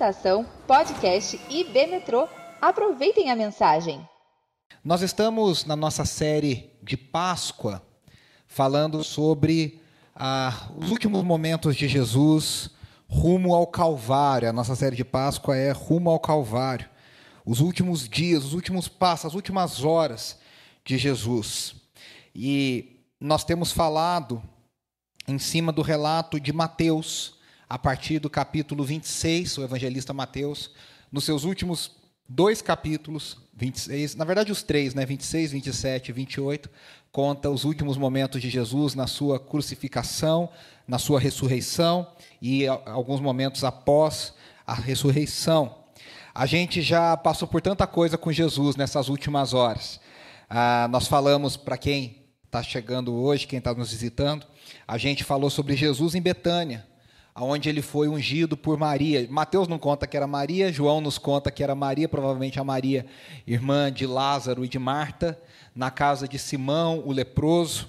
Estação Podcast IB Metrô. Aproveitem a mensagem. Nós estamos na nossa série de Páscoa falando sobre ah, os últimos momentos de Jesus rumo ao Calvário. A nossa série de Páscoa é Rumo ao Calvário. Os últimos dias, os últimos passos, as últimas horas de Jesus. E nós temos falado em cima do relato de Mateus, a partir do capítulo 26, o evangelista Mateus, nos seus últimos dois capítulos, 26, na verdade os três, né, 26, 27 e 28, conta os últimos momentos de Jesus na sua crucificação, na sua ressurreição e alguns momentos após a ressurreição. A gente já passou por tanta coisa com Jesus nessas últimas horas. Ah, nós falamos, para quem está chegando hoje, quem está nos visitando, a gente falou sobre Jesus em Betânia, onde ele foi ungido por Maria. Mateus não conta que era Maria, João nos conta que era Maria, provavelmente a Maria, irmã de Lázaro e de Marta, na casa de Simão, o leproso,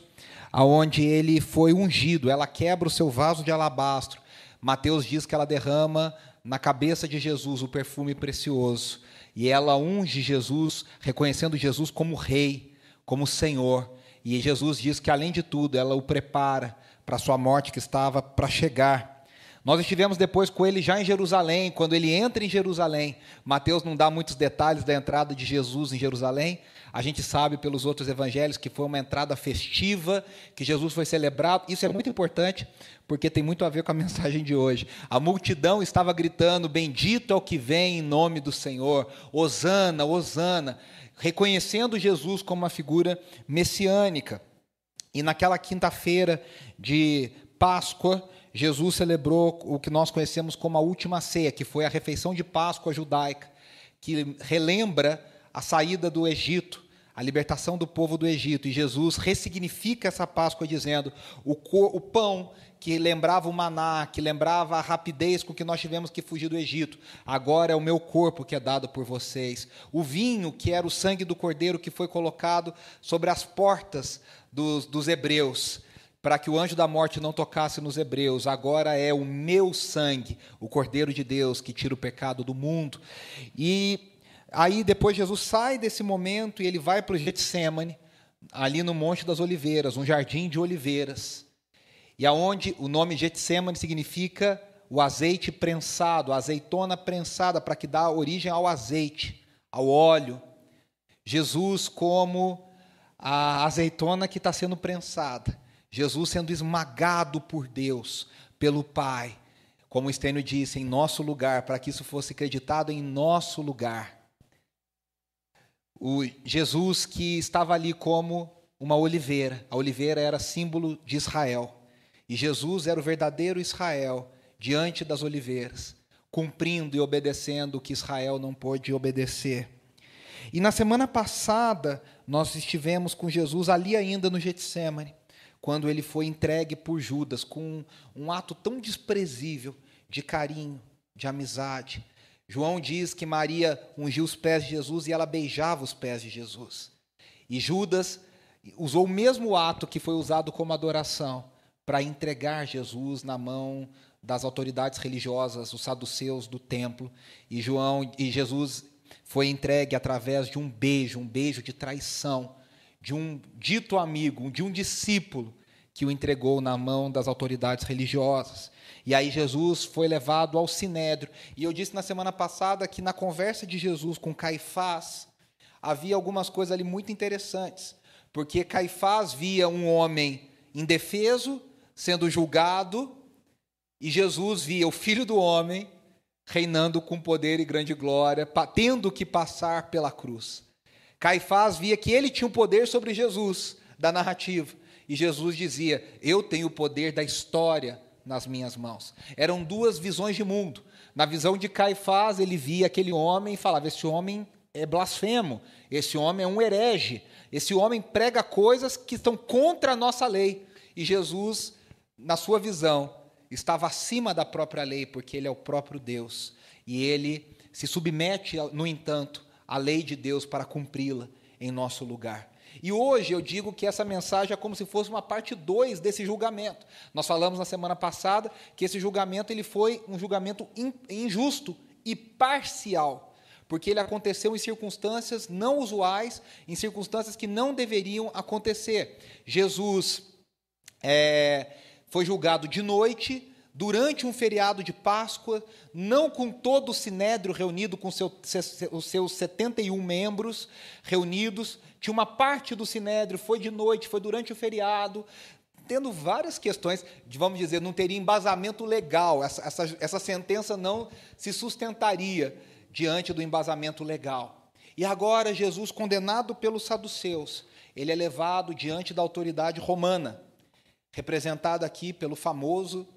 aonde ele foi ungido. Ela quebra o seu vaso de alabastro. Mateus diz que ela derrama na cabeça de Jesus o perfume precioso. E ela unge Jesus, reconhecendo Jesus como rei, como Senhor. E Jesus diz que, além de tudo, ela o prepara para a sua morte que estava para chegar. Nós estivemos depois com ele já em Jerusalém, quando ele entra em Jerusalém. Mateus não dá muitos detalhes da entrada de Jesus em Jerusalém. A gente sabe pelos outros evangelhos que foi uma entrada festiva, que Jesus foi celebrado. Isso é muito importante, porque tem muito a ver com a mensagem de hoje. A multidão estava gritando: Bendito é o que vem em nome do Senhor, Hosana, Hosana reconhecendo Jesus como uma figura messiânica. E naquela quinta-feira de Páscoa, Jesus celebrou o que nós conhecemos como a última ceia, que foi a refeição de Páscoa judaica, que relembra a saída do Egito, a libertação do povo do Egito. E Jesus ressignifica essa Páscoa dizendo: o, o pão que lembrava o maná, que lembrava a rapidez com que nós tivemos que fugir do Egito. Agora é o meu corpo que é dado por vocês. O vinho, que era o sangue do cordeiro que foi colocado sobre as portas dos, dos hebreus, para que o anjo da morte não tocasse nos hebreus. Agora é o meu sangue, o cordeiro de Deus que tira o pecado do mundo. E aí depois Jesus sai desse momento e ele vai para o Getsemane, ali no Monte das Oliveiras, um jardim de oliveiras e aonde o nome Getsemane significa o azeite prensado, a azeitona prensada, para que dá origem ao azeite, ao óleo. Jesus como a azeitona que está sendo prensada. Jesus sendo esmagado por Deus, pelo Pai. Como Estênio disse, em nosso lugar, para que isso fosse acreditado em nosso lugar. O Jesus que estava ali como uma oliveira. A oliveira era símbolo de Israel. E Jesus era o verdadeiro Israel diante das oliveiras, cumprindo e obedecendo o que Israel não pôde obedecer. E na semana passada, nós estivemos com Jesus ali ainda no Getsemane, quando ele foi entregue por Judas com um ato tão desprezível de carinho, de amizade. João diz que Maria ungiu os pés de Jesus e ela beijava os pés de Jesus. E Judas usou o mesmo ato que foi usado como adoração para entregar Jesus na mão das autoridades religiosas, os saduceus do templo, e João e Jesus foi entregue através de um beijo, um beijo de traição, de um dito amigo, de um discípulo que o entregou na mão das autoridades religiosas. E aí Jesus foi levado ao sinédrio. E eu disse na semana passada que na conversa de Jesus com Caifás havia algumas coisas ali muito interessantes, porque Caifás via um homem indefeso sendo julgado, e Jesus via o Filho do Homem reinando com poder e grande glória, tendo que passar pela cruz. Caifás via que ele tinha o poder sobre Jesus, da narrativa, e Jesus dizia: Eu tenho o poder da história nas minhas mãos. Eram duas visões de mundo. Na visão de Caifás, ele via aquele homem e falava: Esse homem é blasfemo, esse homem é um herege, esse homem prega coisas que estão contra a nossa lei. E Jesus na sua visão, estava acima da própria lei, porque ele é o próprio Deus. E ele se submete, no entanto, à lei de Deus para cumpri-la em nosso lugar. E hoje eu digo que essa mensagem é como se fosse uma parte 2 desse julgamento. Nós falamos na semana passada que esse julgamento ele foi um julgamento injusto, e parcial, porque ele aconteceu em circunstâncias não usuais, em circunstâncias que não deveriam acontecer. Jesus é, foi julgado de noite, durante um feriado de Páscoa, não com todo o sinédrio reunido, com seu, os seus 71 membros reunidos, tinha uma parte do sinédrio, foi de noite, foi durante o feriado, tendo várias questões, vamos dizer, não teria embasamento legal, essa, essa, essa sentença não se sustentaria diante do embasamento legal. E agora, Jesus, condenado pelos saduceus, ele é levado diante da autoridade romana, representado aqui pelo famoso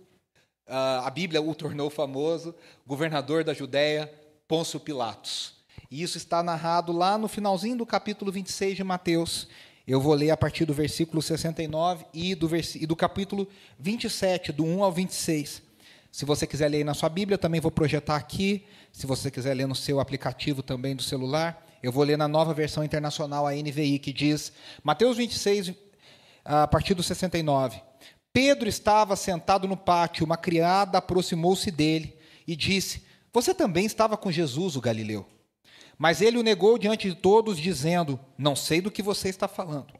a Bíblia o tornou famoso, governador da Judéia, Pôncio Pilatos. E isso está narrado lá no finalzinho do capítulo 26 de Mateus. Eu vou ler a partir do versículo 69 e do, vers... e do capítulo 27, do 1 ao 26. Se você quiser ler na sua Bíblia, também vou projetar aqui. Se você quiser ler no seu aplicativo também do celular, eu vou ler na nova versão internacional, a NVI, que diz, Mateus 26, a partir do 69. Pedro estava sentado no pátio, uma criada aproximou-se dele e disse: Você também estava com Jesus, o Galileu. Mas ele o negou diante de todos, dizendo: Não sei do que você está falando.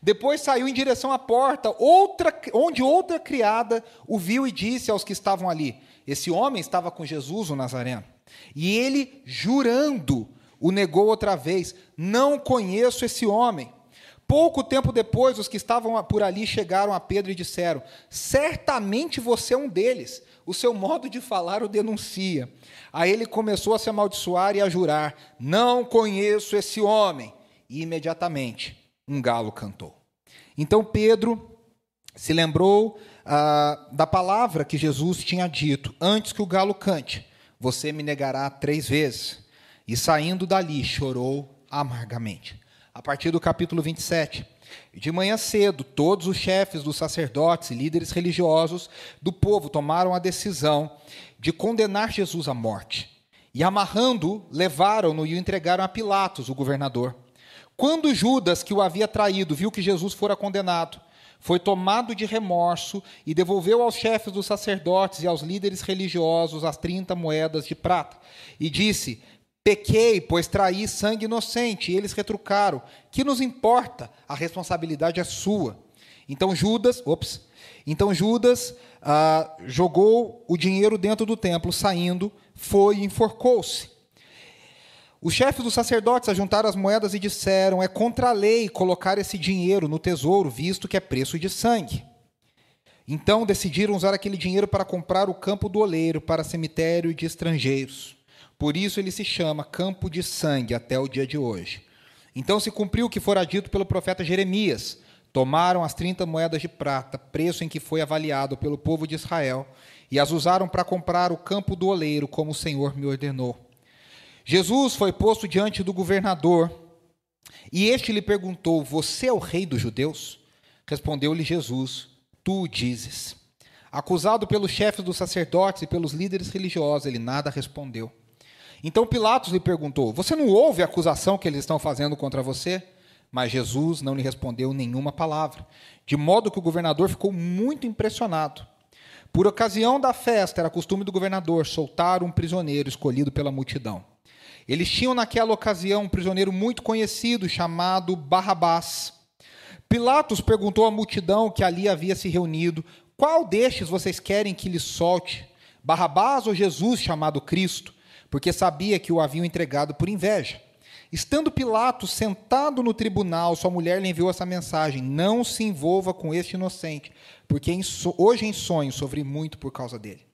Depois saiu em direção à porta, outra, onde outra criada o viu e disse aos que estavam ali: Esse homem estava com Jesus, o Nazareno. E ele, jurando, o negou outra vez: Não conheço esse homem. Pouco tempo depois, os que estavam por ali chegaram a Pedro e disseram: Certamente você é um deles. O seu modo de falar o denuncia. Aí ele começou a se amaldiçoar e a jurar: Não conheço esse homem. E imediatamente um galo cantou. Então Pedro se lembrou ah, da palavra que Jesus tinha dito: Antes que o galo cante, você me negará três vezes. E saindo dali, chorou amargamente a partir do capítulo 27. De manhã cedo, todos os chefes dos sacerdotes e líderes religiosos do povo tomaram a decisão de condenar Jesus à morte. E amarrando-o, levaram-no e o entregaram a Pilatos, o governador. Quando Judas, que o havia traído, viu que Jesus fora condenado, foi tomado de remorso e devolveu aos chefes dos sacerdotes e aos líderes religiosos as trinta moedas de prata. E disse: Pequei, pois traí sangue inocente. E eles retrucaram: Que nos importa? A responsabilidade é sua. Então Judas, ops, então Judas ah, jogou o dinheiro dentro do templo, saindo, foi e enforcou-se. Os chefes dos sacerdotes ajuntaram as moedas e disseram: É contra a lei colocar esse dinheiro no tesouro, visto que é preço de sangue. Então decidiram usar aquele dinheiro para comprar o campo do oleiro para cemitério de estrangeiros. Por isso ele se chama campo de sangue até o dia de hoje. Então se cumpriu o que fora dito pelo profeta Jeremias. Tomaram as 30 moedas de prata, preço em que foi avaliado pelo povo de Israel, e as usaram para comprar o campo do oleiro, como o Senhor me ordenou. Jesus foi posto diante do governador, e este lhe perguntou: Você é o rei dos judeus? Respondeu-lhe Jesus: Tu dizes. Acusado pelos chefes dos sacerdotes e pelos líderes religiosos, ele nada respondeu. Então Pilatos lhe perguntou: Você não ouve a acusação que eles estão fazendo contra você? Mas Jesus não lhe respondeu nenhuma palavra, de modo que o governador ficou muito impressionado. Por ocasião da festa, era costume do governador soltar um prisioneiro escolhido pela multidão. Eles tinham naquela ocasião um prisioneiro muito conhecido chamado Barrabás. Pilatos perguntou à multidão que ali havia se reunido: Qual destes vocês querem que lhe solte? Barrabás ou Jesus chamado Cristo? Porque sabia que o haviam entregado por inveja. Estando Pilatos sentado no tribunal, sua mulher lhe enviou essa mensagem: Não se envolva com este inocente, porque em so hoje em sonho sofri muito por causa dele.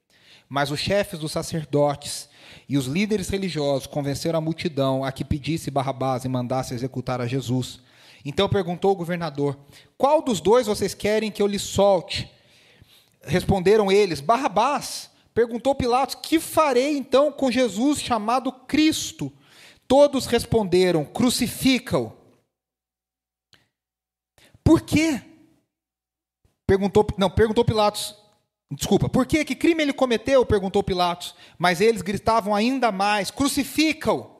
Mas os chefes dos sacerdotes e os líderes religiosos convenceram a multidão a que pedisse Barrabás e mandasse executar a Jesus. Então perguntou o governador: Qual dos dois vocês querem que eu lhe solte? Responderam eles: Barrabás. Perguntou Pilatos: Que farei então com Jesus chamado Cristo? Todos responderam: Crucifica-o. Por quê? Perguntou, não, perguntou Pilatos. Desculpa, por quê? Que crime ele cometeu? Perguntou Pilatos. Mas eles gritavam ainda mais: Crucifica-o.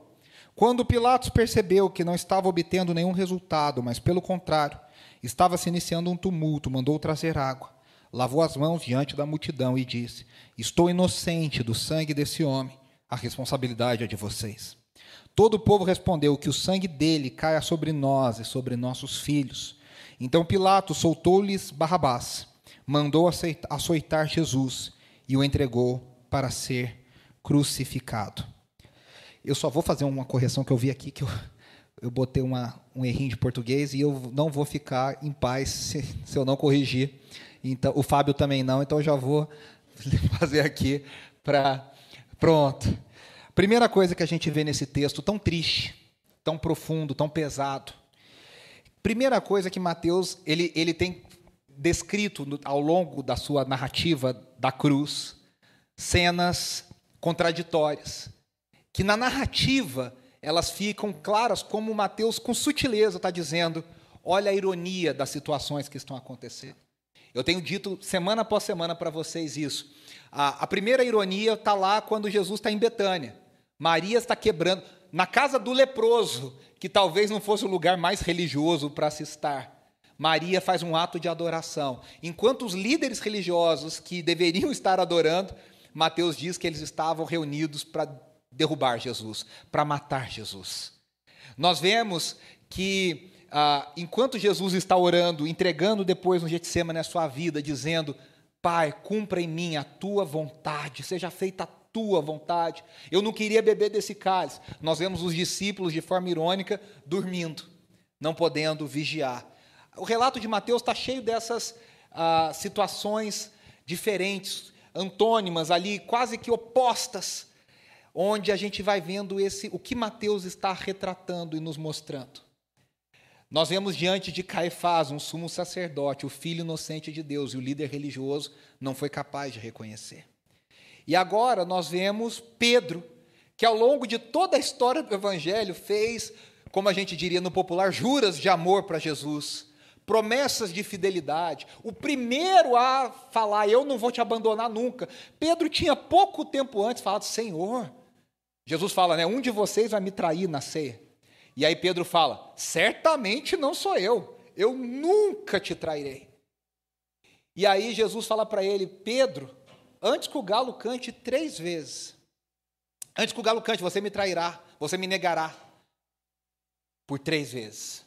Quando Pilatos percebeu que não estava obtendo nenhum resultado, mas pelo contrário, estava se iniciando um tumulto, mandou trazer água lavou as mãos diante da multidão e disse: Estou inocente do sangue desse homem. a responsabilidade é de vocês. Todo o povo respondeu que o sangue dele caia sobre nós e sobre nossos filhos. Então Pilatos soltou-lhes Barrabás, mandou açoitar Jesus e o entregou para ser crucificado. Eu só vou fazer uma correção que eu vi aqui, que eu, eu botei uma, um errinho de português e eu não vou ficar em paz se, se eu não corrigir. Então, o Fábio também não, então eu já vou fazer aqui para. Pronto. Primeira coisa que a gente vê nesse texto tão triste, tão profundo, tão pesado. Primeira coisa que Mateus ele, ele tem descrito ao longo da sua narrativa da cruz cenas contraditórias, que na narrativa elas ficam claras como Mateus com sutileza está dizendo, olha a ironia das situações que estão acontecendo. Eu tenho dito semana após semana para vocês isso. A, a primeira ironia está lá quando Jesus está em Betânia. Maria está quebrando. Na casa do leproso, que talvez não fosse o lugar mais religioso para se estar. Maria faz um ato de adoração. Enquanto os líderes religiosos que deveriam estar adorando, Mateus diz que eles estavam reunidos para derrubar Jesus, para matar Jesus. Nós vemos que ah, enquanto Jesus está orando, entregando depois no Getsemane a sua vida, dizendo: Pai, cumpra em mim a tua vontade, seja feita a tua vontade. Eu não queria beber desse cálice. Nós vemos os discípulos, de forma irônica, dormindo, não podendo vigiar. O relato de Mateus está cheio dessas ah, situações diferentes, antônimas ali, quase que opostas, onde a gente vai vendo esse o que Mateus está retratando e nos mostrando. Nós vemos diante de Caifás um sumo sacerdote, o filho inocente de Deus, e o líder religioso não foi capaz de reconhecer. E agora nós vemos Pedro, que ao longo de toda a história do Evangelho fez, como a gente diria no popular, juras de amor para Jesus, promessas de fidelidade. O primeiro a falar, eu não vou te abandonar nunca. Pedro tinha pouco tempo antes falado, Senhor. Jesus fala, né? Um de vocês vai me trair na ceia. E aí Pedro fala: Certamente não sou eu, eu nunca te trairei. E aí Jesus fala para ele: Pedro, antes que o galo cante três vezes, antes que o galo cante, você me trairá, você me negará por três vezes.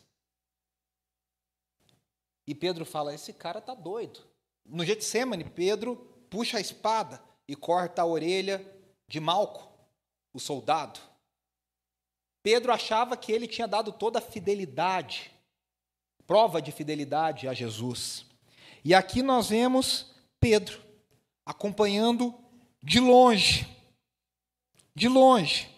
E Pedro fala: Esse cara está doido. No Getsemane, Pedro puxa a espada e corta a orelha de Malco, o soldado. Pedro achava que ele tinha dado toda a fidelidade, prova de fidelidade a Jesus. E aqui nós vemos Pedro acompanhando de longe, de longe,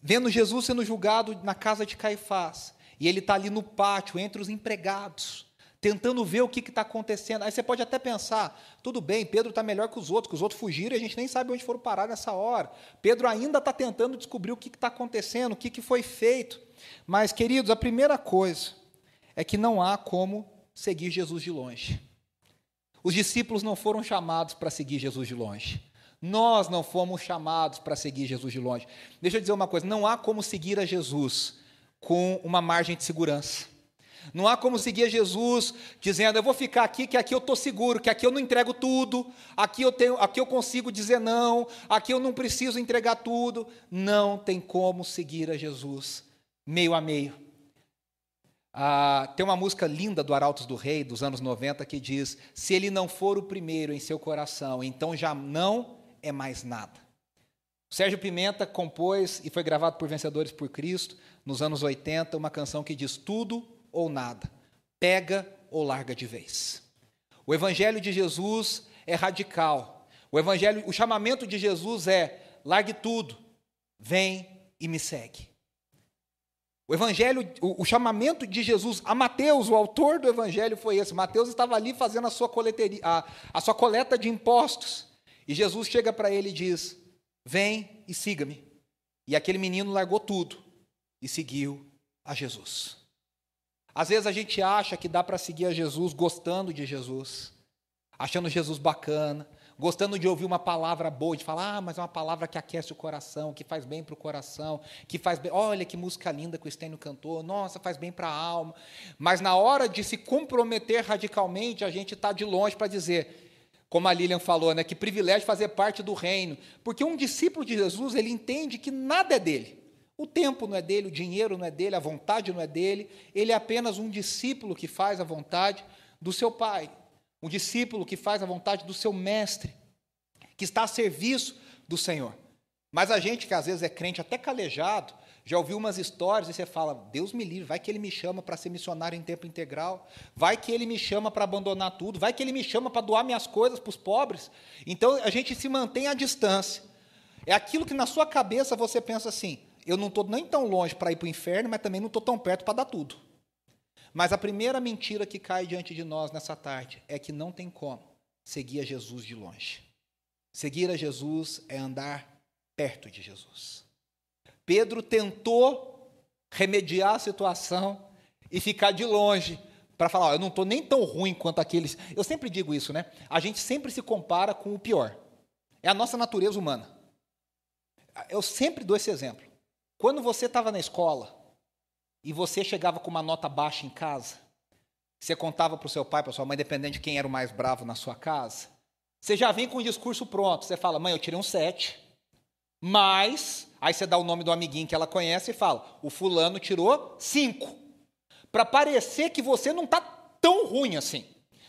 vendo Jesus sendo julgado na casa de Caifás. E ele está ali no pátio, entre os empregados, tentando ver o que está acontecendo. Aí você pode até pensar, tudo bem, Pedro está melhor que os outros, que os outros fugiram e a gente nem sabe onde foram parar nessa hora. Pedro ainda está tentando descobrir o que está acontecendo, o que, que foi feito. Mas, queridos, a primeira coisa é que não há como seguir Jesus de longe. Os discípulos não foram chamados para seguir Jesus de longe. Nós não fomos chamados para seguir Jesus de longe. Deixa eu dizer uma coisa: não há como seguir a Jesus com uma margem de segurança. Não há como seguir Jesus dizendo, eu vou ficar aqui, que aqui eu estou seguro, que aqui eu não entrego tudo, aqui eu, tenho, aqui eu consigo dizer não, aqui eu não preciso entregar tudo. Não tem como seguir a Jesus meio a meio. Ah, tem uma música linda do Arautos do Rei, dos anos 90, que diz: Se ele não for o primeiro em seu coração, então já não é mais nada. Sérgio Pimenta compôs e foi gravado por Vencedores por Cristo, nos anos 80, uma canção que diz: Tudo ou nada, pega ou larga de vez. O evangelho de Jesus é radical. O evangelho, o chamamento de Jesus é: largue tudo, vem e me segue. O evangelho, o, o, chamamento de Jesus a Mateus, o autor do evangelho foi esse. Mateus estava ali fazendo a sua coleteria, a, a sua coleta de impostos. E Jesus chega para ele e diz: "Vem e siga-me". E aquele menino largou tudo e seguiu a Jesus. Às vezes a gente acha que dá para seguir a Jesus gostando de Jesus, achando Jesus bacana, gostando de ouvir uma palavra boa, de falar, ah, mas é uma palavra que aquece o coração, que faz bem para o coração, que faz bem. Olha que música linda que o Estênio cantou, nossa, faz bem para a alma. Mas na hora de se comprometer radicalmente, a gente está de longe para dizer: Como a Lilian falou, né, que privilégio fazer parte do reino. Porque um discípulo de Jesus, ele entende que nada é dele. O tempo não é dele, o dinheiro não é dele, a vontade não é dele. Ele é apenas um discípulo que faz a vontade do seu pai. Um discípulo que faz a vontade do seu mestre, que está a serviço do Senhor. Mas a gente que às vezes é crente até calejado, já ouviu umas histórias e você fala: Deus me livre, vai que ele me chama para ser missionário em tempo integral, vai que ele me chama para abandonar tudo, vai que ele me chama para doar minhas coisas para os pobres. Então a gente se mantém à distância. É aquilo que na sua cabeça você pensa assim: eu não estou nem tão longe para ir para o inferno, mas também não estou tão perto para dar tudo. Mas a primeira mentira que cai diante de nós nessa tarde é que não tem como seguir a Jesus de longe. Seguir a Jesus é andar perto de Jesus. Pedro tentou remediar a situação e ficar de longe para falar: eu não estou nem tão ruim quanto aqueles. Eu sempre digo isso, né? A gente sempre se compara com o pior. É a nossa natureza humana. Eu sempre dou esse exemplo. Quando você estava na escola e você chegava com uma nota baixa em casa, você contava para o seu pai, para sua mãe, dependendo de quem era o mais bravo na sua casa, você já vem com o discurso pronto. Você fala: mãe, eu tirei um 7, mas Aí você dá o nome do amiguinho que ela conhece e fala: o fulano tirou cinco. Para parecer que você não está tão ruim assim.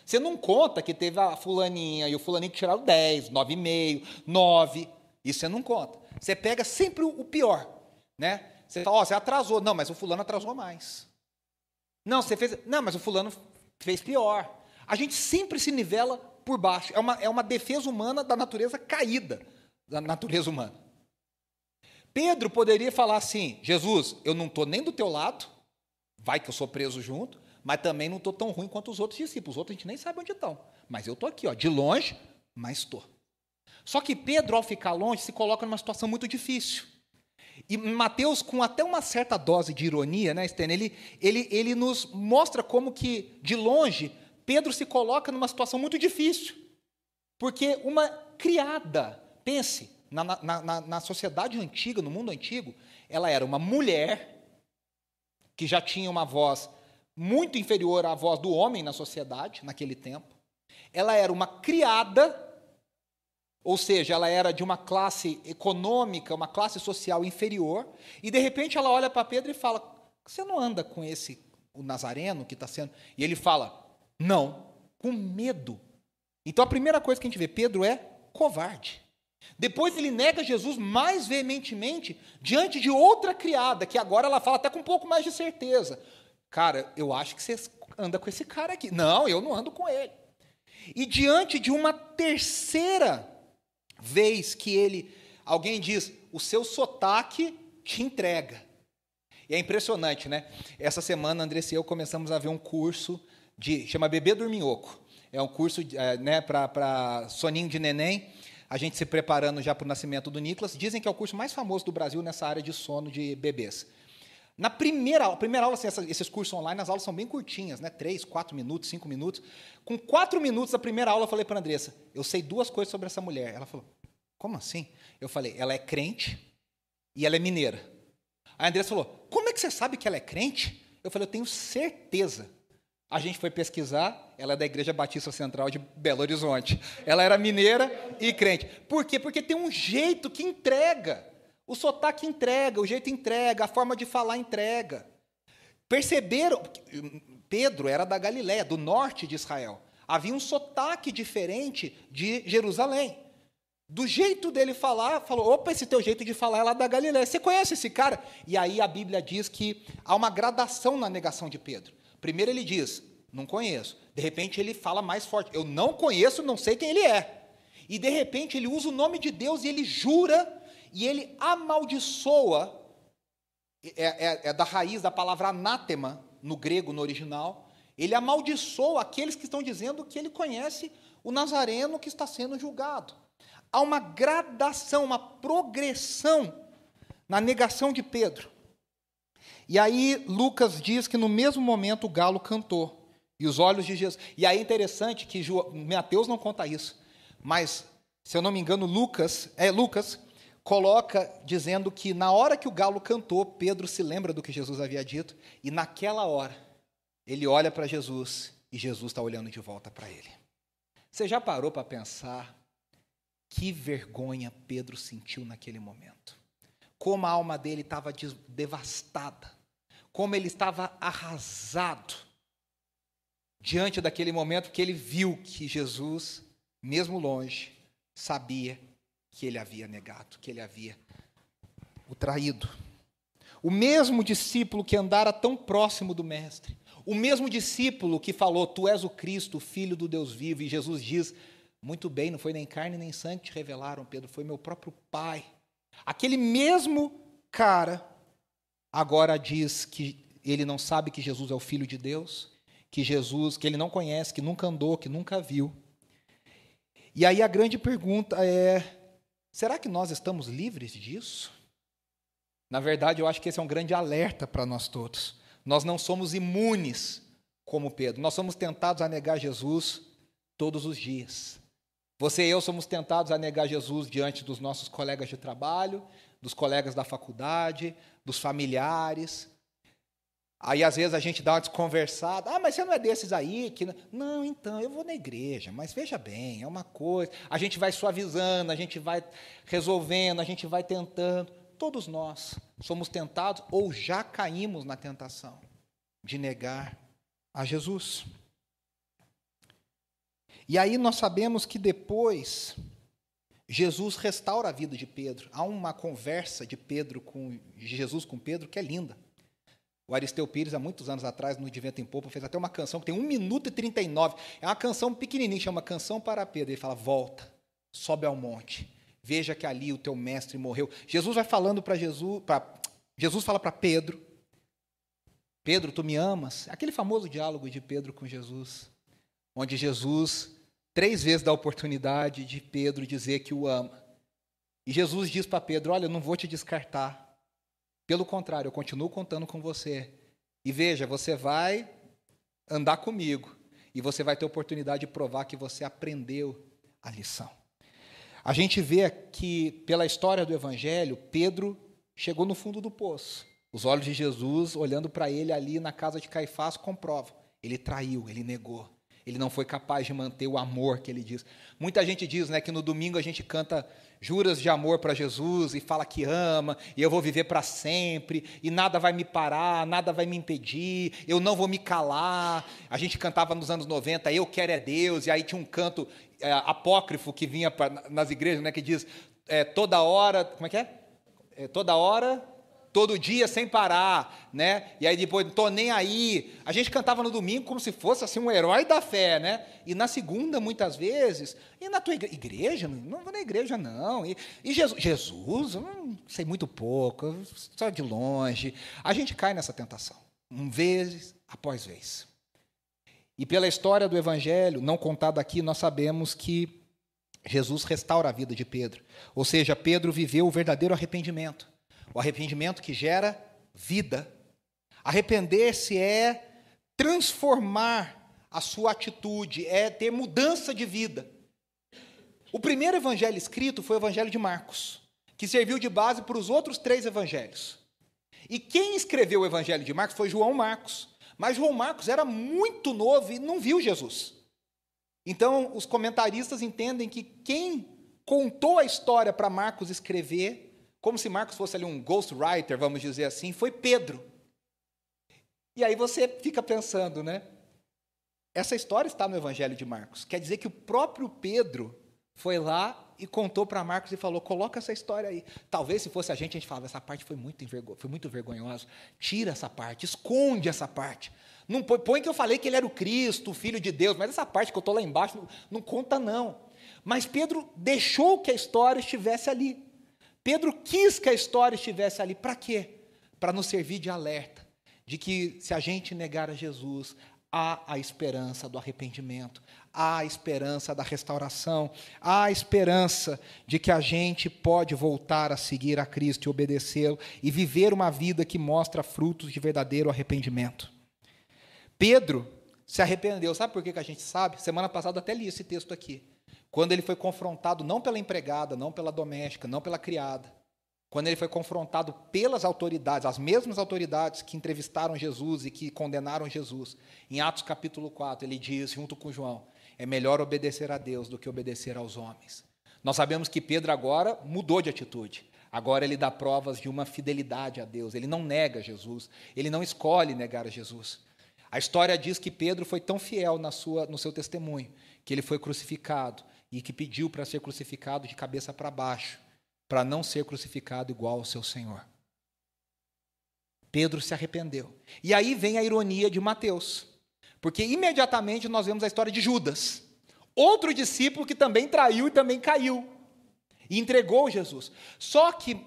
Você não conta que teve a fulaninha e o fulaninho que tiraram 10, 9,5, 9. Isso você não conta. Você pega sempre o pior. Né? Você fala, ó, oh, você atrasou. Não, mas o fulano atrasou mais. Não, você fez. Não, mas o fulano fez pior. A gente sempre se nivela por baixo. É uma, é uma defesa humana da natureza caída, da natureza humana. Pedro poderia falar assim: Jesus, eu não estou nem do teu lado, vai que eu sou preso junto, mas também não estou tão ruim quanto os outros discípulos. Os outros a gente nem sabe onde estão. Mas eu estou aqui, ó, de longe, mas estou. Só que Pedro, ao ficar longe, se coloca numa situação muito difícil. E Mateus, com até uma certa dose de ironia, né, Stênio, ele, ele, ele nos mostra como que, de longe, Pedro se coloca numa situação muito difícil. Porque uma criada, pense, na, na, na, na sociedade antiga, no mundo antigo, ela era uma mulher que já tinha uma voz muito inferior à voz do homem na sociedade, naquele tempo. Ela era uma criada, ou seja, ela era de uma classe econômica, uma classe social inferior, e de repente ela olha para Pedro e fala: Você não anda com esse, o Nazareno que está sendo. E ele fala: Não, com medo. Então a primeira coisa que a gente vê, Pedro é covarde. Depois ele nega Jesus mais veementemente diante de outra criada, que agora ela fala até com um pouco mais de certeza. Cara, eu acho que você anda com esse cara aqui. Não, eu não ando com ele. E diante de uma terceira vez que ele, alguém diz, o seu sotaque te entrega. E é impressionante, né? Essa semana, Andressa e eu começamos a ver um curso de chama Bebê Dorminhoco. É um curso é, né, para soninho de neném a gente se preparando já para o nascimento do Nicolas. Dizem que é o curso mais famoso do Brasil nessa área de sono de bebês. Na primeira aula, primeira aula assim, esses cursos online, as aulas são bem curtinhas, né? Três, quatro minutos, cinco minutos. Com quatro minutos da primeira aula, eu falei para a Andressa, eu sei duas coisas sobre essa mulher. Ela falou, como assim? Eu falei, ela é crente e ela é mineira. A Andressa falou, como é que você sabe que ela é crente? Eu falei, eu tenho certeza. A gente foi pesquisar, ela é da Igreja Batista Central de Belo Horizonte. Ela era mineira e crente. Por quê? Porque tem um jeito que entrega. O sotaque entrega, o jeito entrega, a forma de falar entrega. Perceberam? Pedro era da Galiléia, do norte de Israel. Havia um sotaque diferente de Jerusalém. Do jeito dele falar, falou: opa, esse teu jeito de falar é lá da Galiléia. Você conhece esse cara? E aí a Bíblia diz que há uma gradação na negação de Pedro. Primeiro ele diz, não conheço. De repente ele fala mais forte, eu não conheço, não sei quem ele é. E de repente ele usa o nome de Deus e ele jura e ele amaldiçoa. É, é, é da raiz da palavra anátema no grego, no original. Ele amaldiçoa aqueles que estão dizendo que ele conhece o Nazareno que está sendo julgado. Há uma gradação, uma progressão na negação de Pedro. E aí Lucas diz que no mesmo momento o galo cantou. E os olhos de Jesus. E aí é interessante que Mateus não conta isso. Mas, se eu não me engano, Lucas, é Lucas, coloca dizendo que na hora que o galo cantou, Pedro se lembra do que Jesus havia dito, e naquela hora ele olha para Jesus e Jesus está olhando de volta para ele. Você já parou para pensar que vergonha Pedro sentiu naquele momento? Como a alma dele estava devastada, como ele estava arrasado diante daquele momento que ele viu que Jesus, mesmo longe, sabia que ele havia negado, que ele havia o traído. O mesmo discípulo que andara tão próximo do Mestre, o mesmo discípulo que falou: Tu és o Cristo, o Filho do Deus vivo, e Jesus diz: Muito bem, não foi nem carne nem sangue que te revelaram, Pedro, foi meu próprio Pai. Aquele mesmo cara agora diz que ele não sabe que Jesus é o Filho de Deus, que Jesus, que ele não conhece, que nunca andou, que nunca viu. E aí a grande pergunta é: será que nós estamos livres disso? Na verdade, eu acho que esse é um grande alerta para nós todos. Nós não somos imunes como Pedro. Nós somos tentados a negar Jesus todos os dias. Você e eu somos tentados a negar Jesus diante dos nossos colegas de trabalho, dos colegas da faculdade, dos familiares. Aí às vezes a gente dá uma desconversada. Ah, mas você não é desses aí que não, então eu vou na igreja, mas veja bem, é uma coisa. A gente vai suavizando, a gente vai resolvendo, a gente vai tentando. Todos nós somos tentados ou já caímos na tentação de negar a Jesus. E aí nós sabemos que depois Jesus restaura a vida de Pedro. Há uma conversa de Pedro com de Jesus com Pedro que é linda. O Aristeu Pires, há muitos anos atrás, no De em Popa, fez até uma canção que tem 1 minuto e 39. É uma canção pequenininha, chama Canção para Pedro. Ele fala: Volta, sobe ao monte, Veja que ali o teu mestre morreu. Jesus vai falando para Jesus, pra, Jesus fala para Pedro: Pedro, tu me amas? Aquele famoso diálogo de Pedro com Jesus, onde Jesus três vezes dá a oportunidade de Pedro dizer que o ama. E Jesus diz para Pedro: Olha, eu não vou te descartar. Pelo contrário, eu continuo contando com você. E veja, você vai andar comigo. E você vai ter oportunidade de provar que você aprendeu a lição. A gente vê que, pela história do Evangelho, Pedro chegou no fundo do poço. Os olhos de Jesus, olhando para ele ali na casa de Caifás, comprovam. Ele traiu, ele negou. Ele não foi capaz de manter o amor que ele diz. Muita gente diz né, que no domingo a gente canta juras de amor para Jesus e fala que ama, e eu vou viver para sempre, e nada vai me parar, nada vai me impedir, eu não vou me calar. A gente cantava nos anos 90, eu quero é Deus, e aí tinha um canto é, apócrifo que vinha pra, nas igrejas, né, que diz é, toda hora, como é que é? é toda hora todo dia sem parar, né? E aí depois, tô nem aí. A gente cantava no domingo como se fosse assim um herói da fé, né? E na segunda, muitas vezes, e na tua igreja, não vou na igreja não. E, e Jesus, Jesus, não sei muito pouco, só de longe. A gente cai nessa tentação, um vez após vez. E pela história do evangelho, não contada aqui, nós sabemos que Jesus restaura a vida de Pedro. Ou seja, Pedro viveu o verdadeiro arrependimento. O arrependimento que gera vida. Arrepender-se é transformar a sua atitude, é ter mudança de vida. O primeiro evangelho escrito foi o evangelho de Marcos, que serviu de base para os outros três evangelhos. E quem escreveu o evangelho de Marcos foi João Marcos. Mas João Marcos era muito novo e não viu Jesus. Então, os comentaristas entendem que quem contou a história para Marcos escrever como se Marcos fosse ali um ghostwriter, vamos dizer assim, foi Pedro. E aí você fica pensando, né? Essa história está no Evangelho de Marcos. Quer dizer que o próprio Pedro foi lá e contou para Marcos e falou: coloca essa história aí. Talvez se fosse a gente, a gente falava: essa parte foi muito, envergo... foi muito vergonhosa. Tira essa parte, esconde essa parte. Não põe que eu falei que ele era o Cristo, o Filho de Deus, mas essa parte que eu estou lá embaixo não, não conta, não. Mas Pedro deixou que a história estivesse ali. Pedro quis que a história estivesse ali. Para quê? Para nos servir de alerta de que se a gente negar a Jesus, há a esperança do arrependimento, há a esperança da restauração, há a esperança de que a gente pode voltar a seguir a Cristo e obedecê-lo e viver uma vida que mostra frutos de verdadeiro arrependimento. Pedro se arrependeu, sabe por que a gente sabe? Semana passada até li esse texto aqui. Quando ele foi confrontado não pela empregada, não pela doméstica, não pela criada, quando ele foi confrontado pelas autoridades, as mesmas autoridades que entrevistaram Jesus e que condenaram Jesus, em Atos capítulo 4, ele diz, junto com João, é melhor obedecer a Deus do que obedecer aos homens. Nós sabemos que Pedro agora mudou de atitude. Agora ele dá provas de uma fidelidade a Deus. Ele não nega Jesus, ele não escolhe negar Jesus. A história diz que Pedro foi tão fiel na sua, no seu testemunho que ele foi crucificado e que pediu para ser crucificado de cabeça para baixo, para não ser crucificado igual ao seu Senhor. Pedro se arrependeu. E aí vem a ironia de Mateus, porque imediatamente nós vemos a história de Judas, outro discípulo que também traiu e também caiu, e entregou Jesus. Só que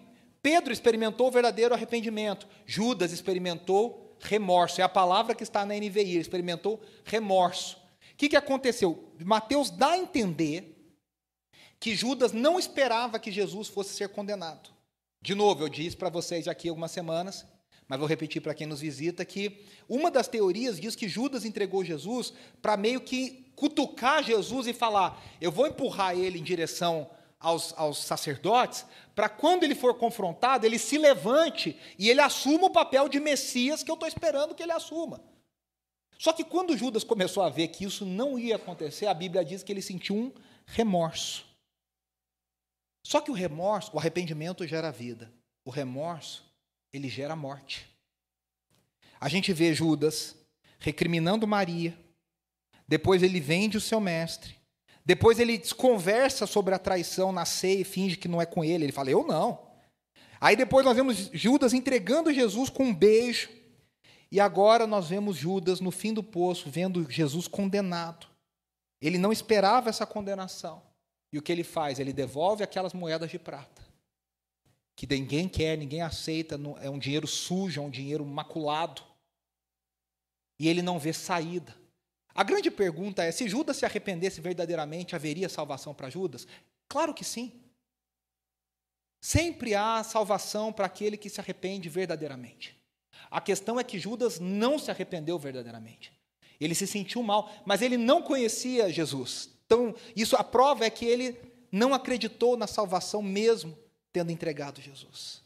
Pedro experimentou o verdadeiro arrependimento, Judas experimentou remorso, é a palavra que está na NVI, ele experimentou remorso. O que, que aconteceu? Mateus dá a entender que Judas não esperava que Jesus fosse ser condenado. De novo, eu disse para vocês aqui algumas semanas mas vou repetir para quem nos visita que uma das teorias diz que Judas entregou Jesus para meio que cutucar Jesus e falar: eu vou empurrar ele em direção aos, aos sacerdotes, para quando ele for confrontado, ele se levante e ele assuma o papel de Messias que eu estou esperando que ele assuma. Só que quando Judas começou a ver que isso não ia acontecer, a Bíblia diz que ele sentiu um remorso. Só que o remorso, o arrependimento gera vida. O remorso ele gera morte. A gente vê Judas recriminando Maria, depois ele vende o seu mestre, depois ele conversa sobre a traição na ceia e finge que não é com ele. Ele fala, eu não. Aí depois nós vemos Judas entregando Jesus com um beijo. E agora nós vemos Judas no fim do poço, vendo Jesus condenado. Ele não esperava essa condenação. E o que ele faz? Ele devolve aquelas moedas de prata que ninguém quer, ninguém aceita, é um dinheiro sujo, é um dinheiro maculado. E ele não vê saída. A grande pergunta é: se Judas se arrependesse verdadeiramente, haveria salvação para Judas? Claro que sim. Sempre há salvação para aquele que se arrepende verdadeiramente. A questão é que Judas não se arrependeu verdadeiramente. Ele se sentiu mal, mas ele não conhecia Jesus. Então, isso a prova é que ele não acreditou na salvação mesmo tendo entregado Jesus.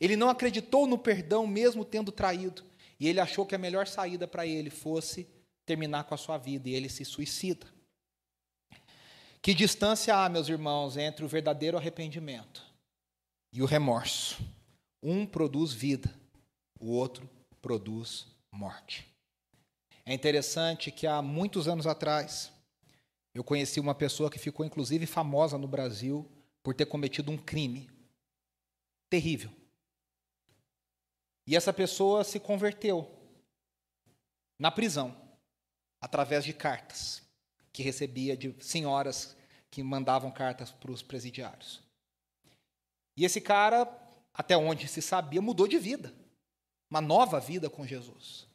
Ele não acreditou no perdão, mesmo tendo traído. E ele achou que a melhor saída para ele fosse terminar com a sua vida, e ele se suicida. Que distância há, meus irmãos, entre o verdadeiro arrependimento e o remorso? Um produz vida, o outro produz morte. É interessante que há muitos anos atrás, eu conheci uma pessoa que ficou inclusive famosa no Brasil por ter cometido um crime terrível. E essa pessoa se converteu na prisão, através de cartas que recebia de senhoras que mandavam cartas para os presidiários. E esse cara, até onde se sabia, mudou de vida. Uma nova vida com Jesus.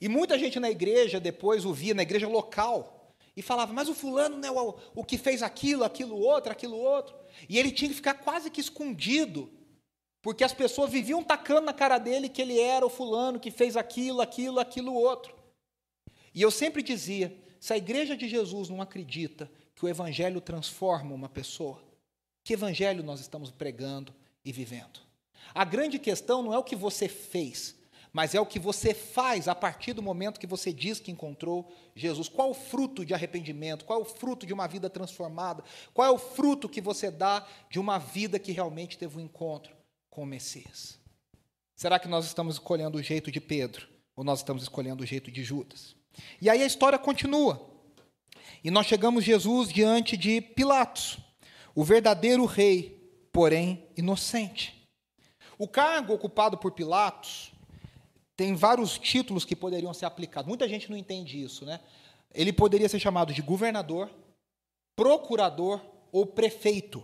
E muita gente na igreja depois o via, na igreja local, e falava, mas o fulano né, o, o que fez aquilo, aquilo outro, aquilo outro. E ele tinha que ficar quase que escondido porque as pessoas viviam tacando na cara dele que ele era o fulano que fez aquilo, aquilo, aquilo outro. E eu sempre dizia: se a igreja de Jesus não acredita que o evangelho transforma uma pessoa, que evangelho nós estamos pregando e vivendo? A grande questão não é o que você fez, mas é o que você faz a partir do momento que você diz que encontrou Jesus. Qual o fruto de arrependimento? Qual é o fruto de uma vida transformada? Qual é o fruto que você dá de uma vida que realmente teve um encontro? com o Messias? Será que nós estamos escolhendo o jeito de Pedro ou nós estamos escolhendo o jeito de Judas? E aí a história continua. E nós chegamos Jesus diante de Pilatos, o verdadeiro rei, porém inocente. O cargo ocupado por Pilatos tem vários títulos que poderiam ser aplicados. Muita gente não entende isso, né? Ele poderia ser chamado de governador, procurador ou prefeito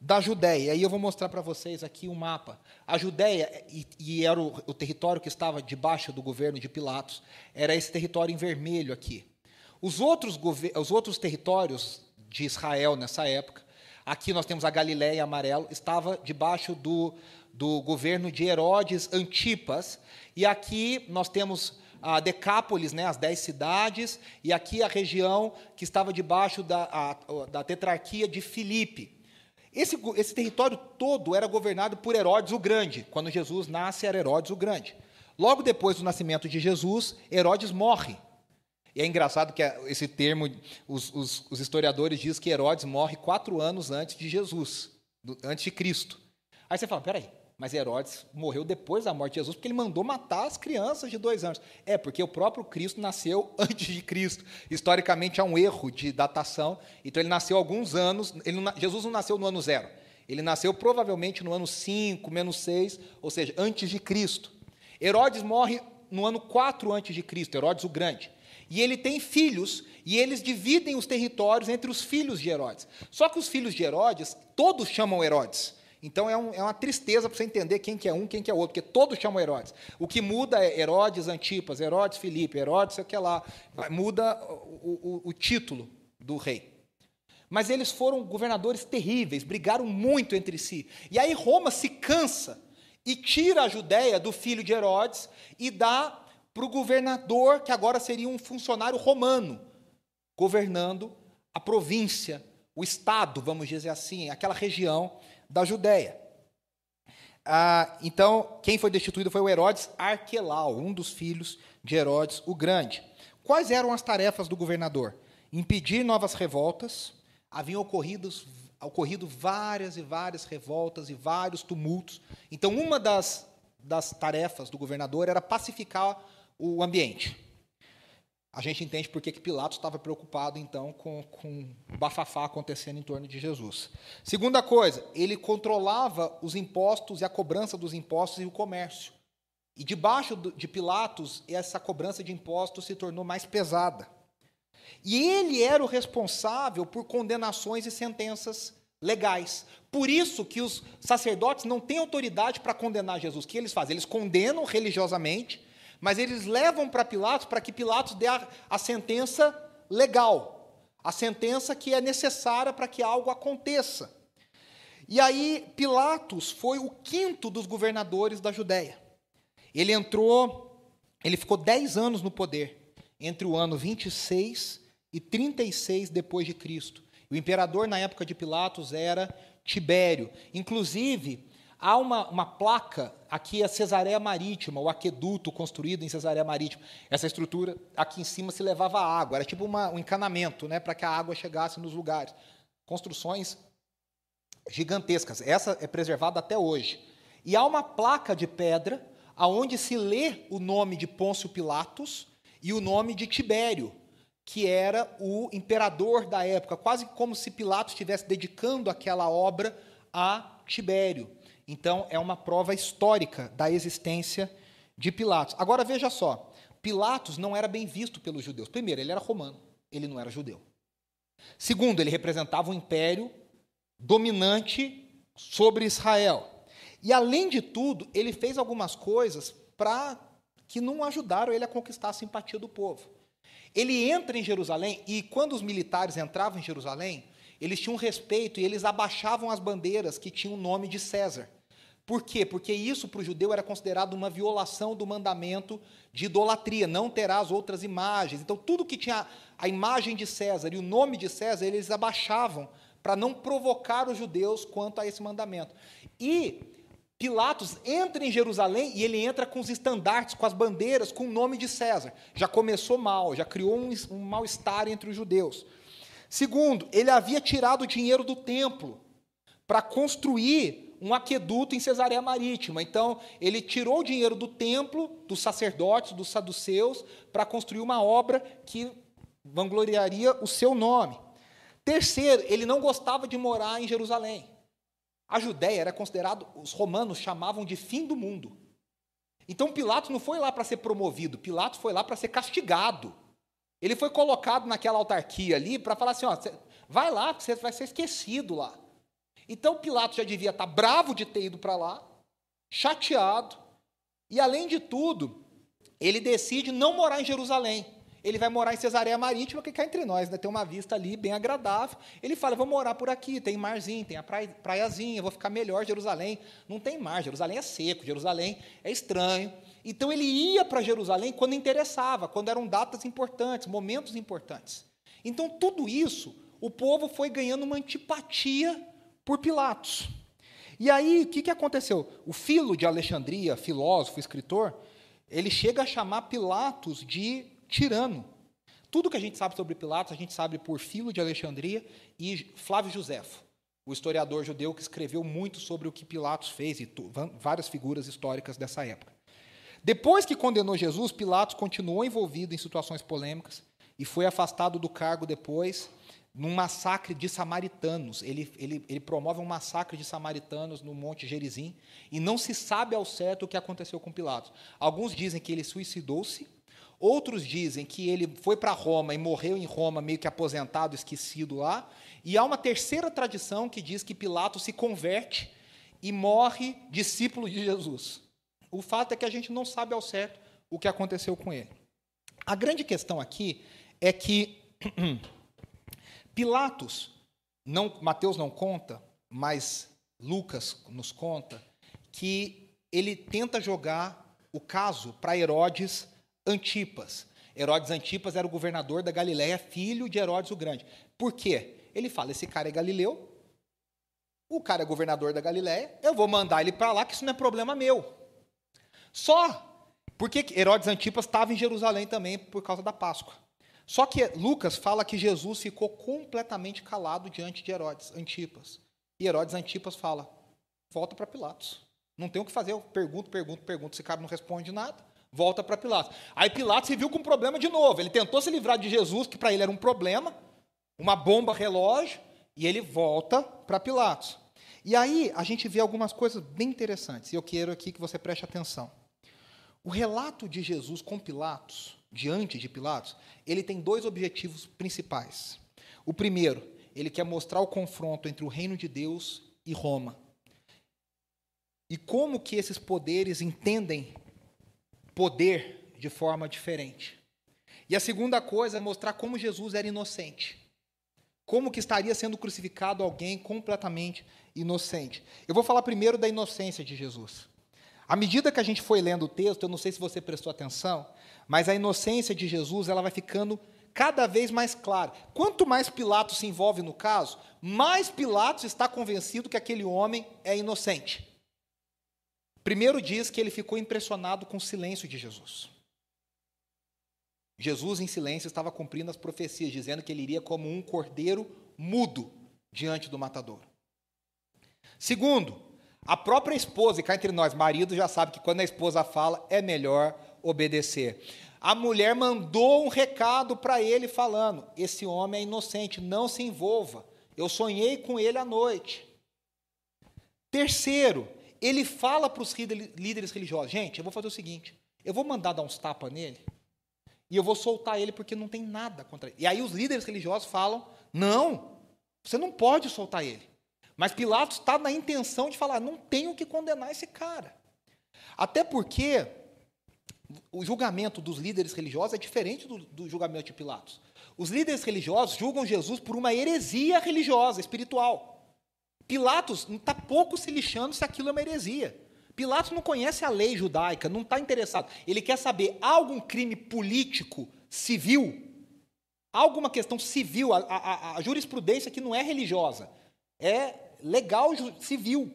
da Judéia. Aí eu vou mostrar para vocês aqui um mapa. A Judéia, e, e era o, o, território que estava debaixo do governo de Pilatos, era esse território em vermelho aqui. Os outros, os outros territórios de Israel nessa época, aqui nós temos a Galiléia amarelo, estava debaixo do, do governo de Herodes Antipas, e aqui nós temos a Decápolis, né, as dez cidades, e aqui a região que estava debaixo da, a, da tetrarquia de Filipe. Esse, esse território todo era governado por Herodes o Grande. Quando Jesus nasce, era Herodes o Grande. Logo depois do nascimento de Jesus, Herodes morre. E é engraçado que esse termo, os, os, os historiadores dizem que Herodes morre quatro anos antes de Jesus, do, antes de Cristo. Aí você fala, peraí, mas Herodes morreu depois da morte de Jesus porque ele mandou matar as crianças de dois anos. É, porque o próprio Cristo nasceu antes de Cristo. Historicamente há um erro de datação. Então ele nasceu alguns anos. Não, Jesus não nasceu no ano zero. Ele nasceu provavelmente no ano 5, menos 6, ou seja, antes de Cristo. Herodes morre no ano 4 antes de Cristo, Herodes o Grande. E ele tem filhos, e eles dividem os territórios entre os filhos de Herodes. Só que os filhos de Herodes, todos chamam Herodes. Então é, um, é uma tristeza para você entender quem que é um, quem que é outro, porque todos chamam Herodes. O que muda é Herodes Antipas, Herodes Filipe, Herodes sei que lá. Muda o, o, o título do rei. Mas eles foram governadores terríveis, brigaram muito entre si. E aí Roma se cansa e tira a Judéia do filho de Herodes e dá para o governador, que agora seria um funcionário romano, governando a província, o estado, vamos dizer assim, aquela região da Judéia. Ah, então, quem foi destituído foi o Herodes Arquelau, um dos filhos de Herodes o Grande. Quais eram as tarefas do governador? Impedir novas revoltas. Haviam ocorrido, várias e várias revoltas e vários tumultos. Então, uma das, das tarefas do governador era pacificar o ambiente. A gente entende por que Pilatos estava preocupado, então, com, com o bafafá acontecendo em torno de Jesus. Segunda coisa, ele controlava os impostos e a cobrança dos impostos e o comércio. E debaixo de Pilatos, essa cobrança de impostos se tornou mais pesada. E ele era o responsável por condenações e sentenças legais. Por isso que os sacerdotes não têm autoridade para condenar Jesus. O que eles fazem? Eles condenam religiosamente, mas eles levam para Pilatos para que Pilatos dê a, a sentença legal, a sentença que é necessária para que algo aconteça. E aí, Pilatos foi o quinto dos governadores da Judéia. Ele entrou, ele ficou dez anos no poder, entre o ano 26 e 36 depois de Cristo. O imperador na época de Pilatos era Tibério. Inclusive, Há uma, uma placa, aqui é Cesareia Marítima, o aqueduto construído em Cesareia Marítima. Essa estrutura, aqui em cima se levava água, era tipo uma, um encanamento né, para que a água chegasse nos lugares. Construções gigantescas. Essa é preservada até hoje. E há uma placa de pedra aonde se lê o nome de Pôncio Pilatos e o nome de Tibério, que era o imperador da época, quase como se Pilatos estivesse dedicando aquela obra a Tibério. Então, é uma prova histórica da existência de Pilatos. Agora, veja só: Pilatos não era bem visto pelos judeus. Primeiro, ele era romano, ele não era judeu. Segundo, ele representava um império dominante sobre Israel. E, além de tudo, ele fez algumas coisas para que não ajudaram ele a conquistar a simpatia do povo. Ele entra em Jerusalém e, quando os militares entravam em Jerusalém, eles tinham respeito e eles abaixavam as bandeiras que tinham o nome de César. Por quê? Porque isso para o judeu era considerado uma violação do mandamento de idolatria, não terás outras imagens. Então, tudo que tinha a imagem de César e o nome de César, eles abaixavam para não provocar os judeus quanto a esse mandamento. E Pilatos entra em Jerusalém e ele entra com os estandartes, com as bandeiras, com o nome de César. Já começou mal, já criou um, um mal-estar entre os judeus. Segundo, ele havia tirado o dinheiro do templo para construir um aqueduto em Cesareia Marítima. Então, ele tirou o dinheiro do templo, dos sacerdotes, dos saduceus, para construir uma obra que vangloriaria o seu nome. Terceiro, ele não gostava de morar em Jerusalém. A Judéia era considerado, os romanos chamavam de fim do mundo. Então Pilatos não foi lá para ser promovido, Pilatos foi lá para ser castigado. Ele foi colocado naquela autarquia ali para falar assim: ó, vai lá, você vai ser esquecido lá. Então Pilatos já devia estar bravo de ter ido para lá, chateado, e além de tudo, ele decide não morar em Jerusalém. Ele vai morar em Cesareia Marítima, que cá entre nós, né, tem uma vista ali bem agradável. Ele fala: vou morar por aqui, tem marzinho, tem a praia, praiazinha, vou ficar melhor Jerusalém. Não tem mar, Jerusalém é seco, Jerusalém é estranho. Então ele ia para Jerusalém quando interessava, quando eram datas importantes, momentos importantes. Então tudo isso, o povo foi ganhando uma antipatia por Pilatos. E aí, o que, que aconteceu? O Filo de Alexandria, filósofo, escritor, ele chega a chamar Pilatos de tirano. Tudo que a gente sabe sobre Pilatos, a gente sabe por Filo de Alexandria e Flávio Josefo, o historiador judeu que escreveu muito sobre o que Pilatos fez e várias figuras históricas dessa época. Depois que condenou Jesus, Pilatos continuou envolvido em situações polêmicas e foi afastado do cargo depois num massacre de samaritanos. Ele, ele, ele promove um massacre de samaritanos no Monte Gerizim e não se sabe ao certo o que aconteceu com Pilatos. Alguns dizem que ele suicidou-se, outros dizem que ele foi para Roma e morreu em Roma, meio que aposentado, esquecido lá. E há uma terceira tradição que diz que Pilatos se converte e morre discípulo de Jesus. O fato é que a gente não sabe ao certo o que aconteceu com ele. A grande questão aqui é que Pilatos, não, Mateus não conta, mas Lucas nos conta que ele tenta jogar o caso para Herodes Antipas. Herodes Antipas era o governador da Galiléia, filho de Herodes o Grande. Por quê? Ele fala: esse cara é galileu, o cara é governador da Galiléia, eu vou mandar ele para lá, que isso não é problema meu. Só porque Herodes Antipas estava em Jerusalém também por causa da Páscoa. Só que Lucas fala que Jesus ficou completamente calado diante de Herodes Antipas. E Herodes Antipas fala: volta para Pilatos. Não tem o que fazer, eu pergunto, pergunto, pergunto. Esse cara não responde nada, volta para Pilatos. Aí Pilatos se viu com um problema de novo. Ele tentou se livrar de Jesus, que para ele era um problema, uma bomba relógio, e ele volta para Pilatos. E aí a gente vê algumas coisas bem interessantes, e eu quero aqui que você preste atenção. O relato de Jesus com Pilatos diante de Pilatos, ele tem dois objetivos principais. O primeiro, ele quer mostrar o confronto entre o reino de Deus e Roma. E como que esses poderes entendem poder de forma diferente. E a segunda coisa é mostrar como Jesus era inocente. Como que estaria sendo crucificado alguém completamente inocente. Eu vou falar primeiro da inocência de Jesus. À medida que a gente foi lendo o texto, eu não sei se você prestou atenção, mas a inocência de Jesus ela vai ficando cada vez mais clara. Quanto mais Pilatos se envolve no caso, mais Pilatos está convencido que aquele homem é inocente. Primeiro diz que ele ficou impressionado com o silêncio de Jesus. Jesus, em silêncio, estava cumprindo as profecias, dizendo que ele iria como um cordeiro mudo diante do matador. Segundo, a própria esposa, e cá entre nós, marido já sabe que quando a esposa fala, é melhor obedecer. A mulher mandou um recado para ele falando: esse homem é inocente, não se envolva. Eu sonhei com ele à noite. Terceiro, ele fala para os líderes religiosos: gente, eu vou fazer o seguinte, eu vou mandar dar uns tapas nele e eu vou soltar ele porque não tem nada contra ele. E aí os líderes religiosos falam: não, você não pode soltar ele. Mas Pilatos está na intenção de falar: não tenho que condenar esse cara. Até porque o julgamento dos líderes religiosos é diferente do, do, julgamento de Pilatos. Os líderes religiosos julgam Jesus por uma heresia religiosa, espiritual. Pilatos está pouco se lixando se aquilo é uma heresia. Pilatos não conhece a lei judaica, não está interessado. Ele quer saber: há algum crime político, civil? Há alguma questão civil? A, a, a jurisprudência que não é religiosa, é legal civil.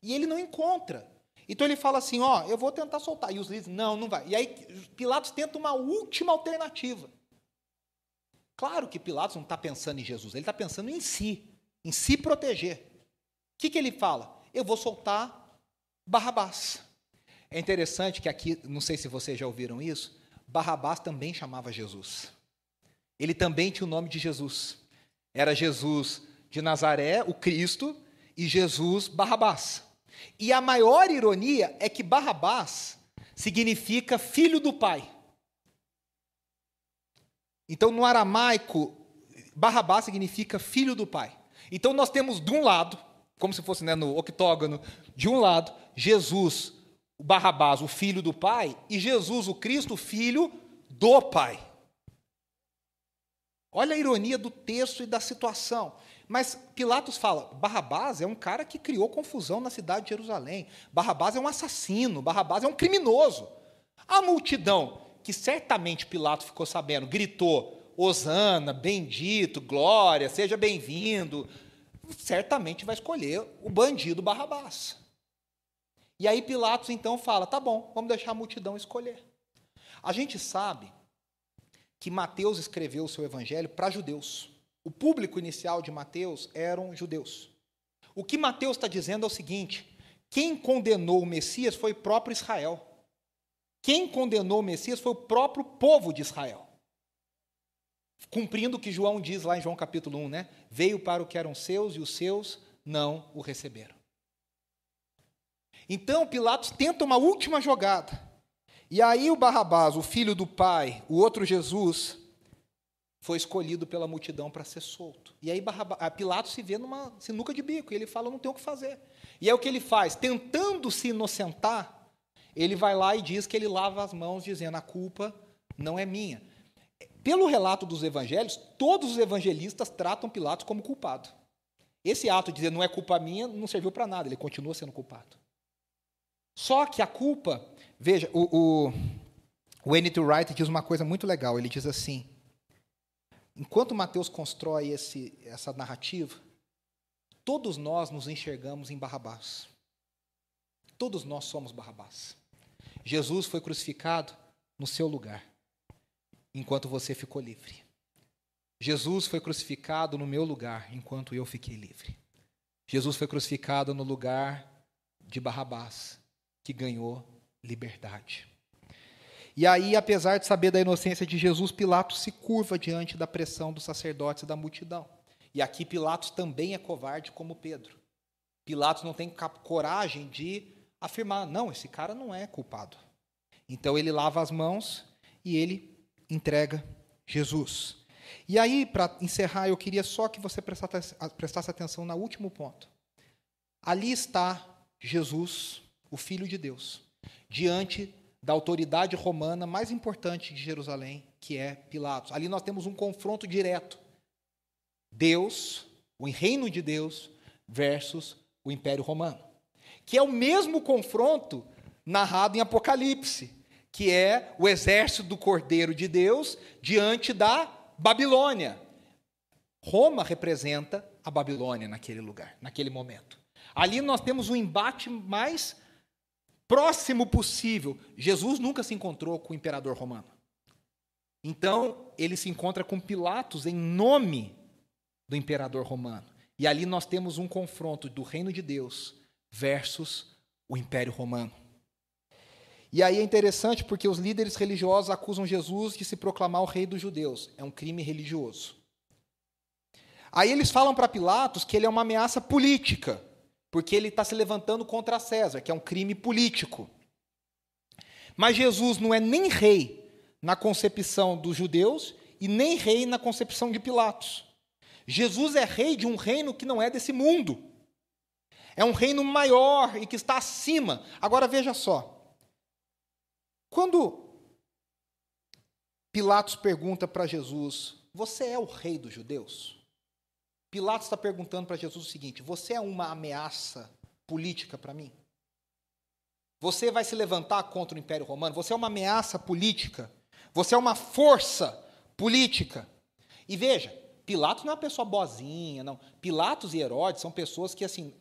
E ele não encontra. Então ele fala assim: ó, eu vou tentar soltar. E os líderes, não, não vai. E aí Pilatos tenta uma última alternativa. Claro que Pilatos não está pensando em Jesus, ele está pensando em si, em se proteger. Que, que ele fala? Eu vou soltar Barrabás. É interessante que aqui, não sei se vocês já ouviram isso, Barrabás também chamava Jesus. Ele também tinha o nome de Jesus. Era Jesus de Nazaré, o Cristo, e Jesus, Barrabás. E a maior ironia é que Barrabás significa filho do pai. Então, no aramaico, Barrabás significa filho do pai. Então, nós temos de um lado, como se fosse né, no octógono, de um lado, Jesus, o Barrabás, o filho do pai, e Jesus, o Cristo, filho do pai. Olha a ironia do texto e da situação. Mas Pilatos fala: Barrabás é um cara que criou confusão na cidade de Jerusalém. Barrabás é um assassino, Barrabás é um criminoso. A multidão, que certamente Pilatos ficou sabendo, gritou: Osana, bendito, glória, seja bem-vindo. Certamente vai escolher o bandido Barrabás. E aí Pilatos então fala: tá bom, vamos deixar a multidão escolher. A gente sabe que Mateus escreveu o seu evangelho para judeus. O público inicial de Mateus eram judeus. O que Mateus está dizendo é o seguinte: quem condenou o Messias foi o próprio Israel. Quem condenou o Messias foi o próprio povo de Israel. Cumprindo o que João diz lá em João capítulo 1, né? Veio para o que eram seus e os seus não o receberam. Então Pilatos tenta uma última jogada. E aí o Barrabás, o filho do pai, o outro Jesus, foi escolhido pela multidão para ser solto. E aí Barrabás, Pilatos se vê numa sinuca de bico, e ele fala, não tem o que fazer. E é o que ele faz, tentando se inocentar, ele vai lá e diz que ele lava as mãos, dizendo: a culpa não é minha. Pelo relato dos evangelhos, todos os evangelistas tratam Pilatos como culpado. Esse ato de dizer não é culpa minha não serviu para nada, ele continua sendo culpado. Só que a culpa, veja, o, o, o N.T. Wright diz uma coisa muito legal. Ele diz assim: enquanto Mateus constrói esse, essa narrativa, todos nós nos enxergamos em Barrabás. Todos nós somos Barrabás. Jesus foi crucificado no seu lugar, enquanto você ficou livre. Jesus foi crucificado no meu lugar, enquanto eu fiquei livre. Jesus foi crucificado no lugar de Barrabás, que ganhou liberdade. E aí, apesar de saber da inocência de Jesus, Pilatos se curva diante da pressão dos sacerdotes e da multidão. E aqui Pilatos também é covarde como Pedro. Pilatos não tem coragem de afirmar: não, esse cara não é culpado. Então ele lava as mãos e ele entrega Jesus. E aí, para encerrar, eu queria só que você prestasse atenção no último ponto. Ali está Jesus, o Filho de Deus, diante da autoridade romana mais importante de Jerusalém, que é Pilatos. Ali nós temos um confronto direto. Deus, o reino de Deus, versus o Império Romano que é o mesmo confronto narrado em Apocalipse, que é o exército do Cordeiro de Deus diante da Babilônia. Roma representa a Babilônia naquele lugar, naquele momento. Ali nós temos um embate mais próximo possível. Jesus nunca se encontrou com o imperador romano. Então, ele se encontra com Pilatos em nome do imperador romano. E ali nós temos um confronto do reino de Deus versus o Império Romano. E aí é interessante porque os líderes religiosos acusam Jesus de se proclamar o rei dos judeus. É um crime religioso. Aí eles falam para Pilatos que ele é uma ameaça política, porque ele está se levantando contra César, que é um crime político. Mas Jesus não é nem rei na concepção dos judeus e nem rei na concepção de Pilatos. Jesus é rei de um reino que não é desse mundo. É um reino maior e que está acima. Agora veja só. Quando Pilatos pergunta para Jesus: Você é o rei dos judeus? Pilatos está perguntando para Jesus o seguinte: Você é uma ameaça política para mim? Você vai se levantar contra o Império Romano? Você é uma ameaça política? Você é uma força política? E veja, Pilatos não é uma pessoa boazinha, não. Pilatos e Herodes são pessoas que, assim,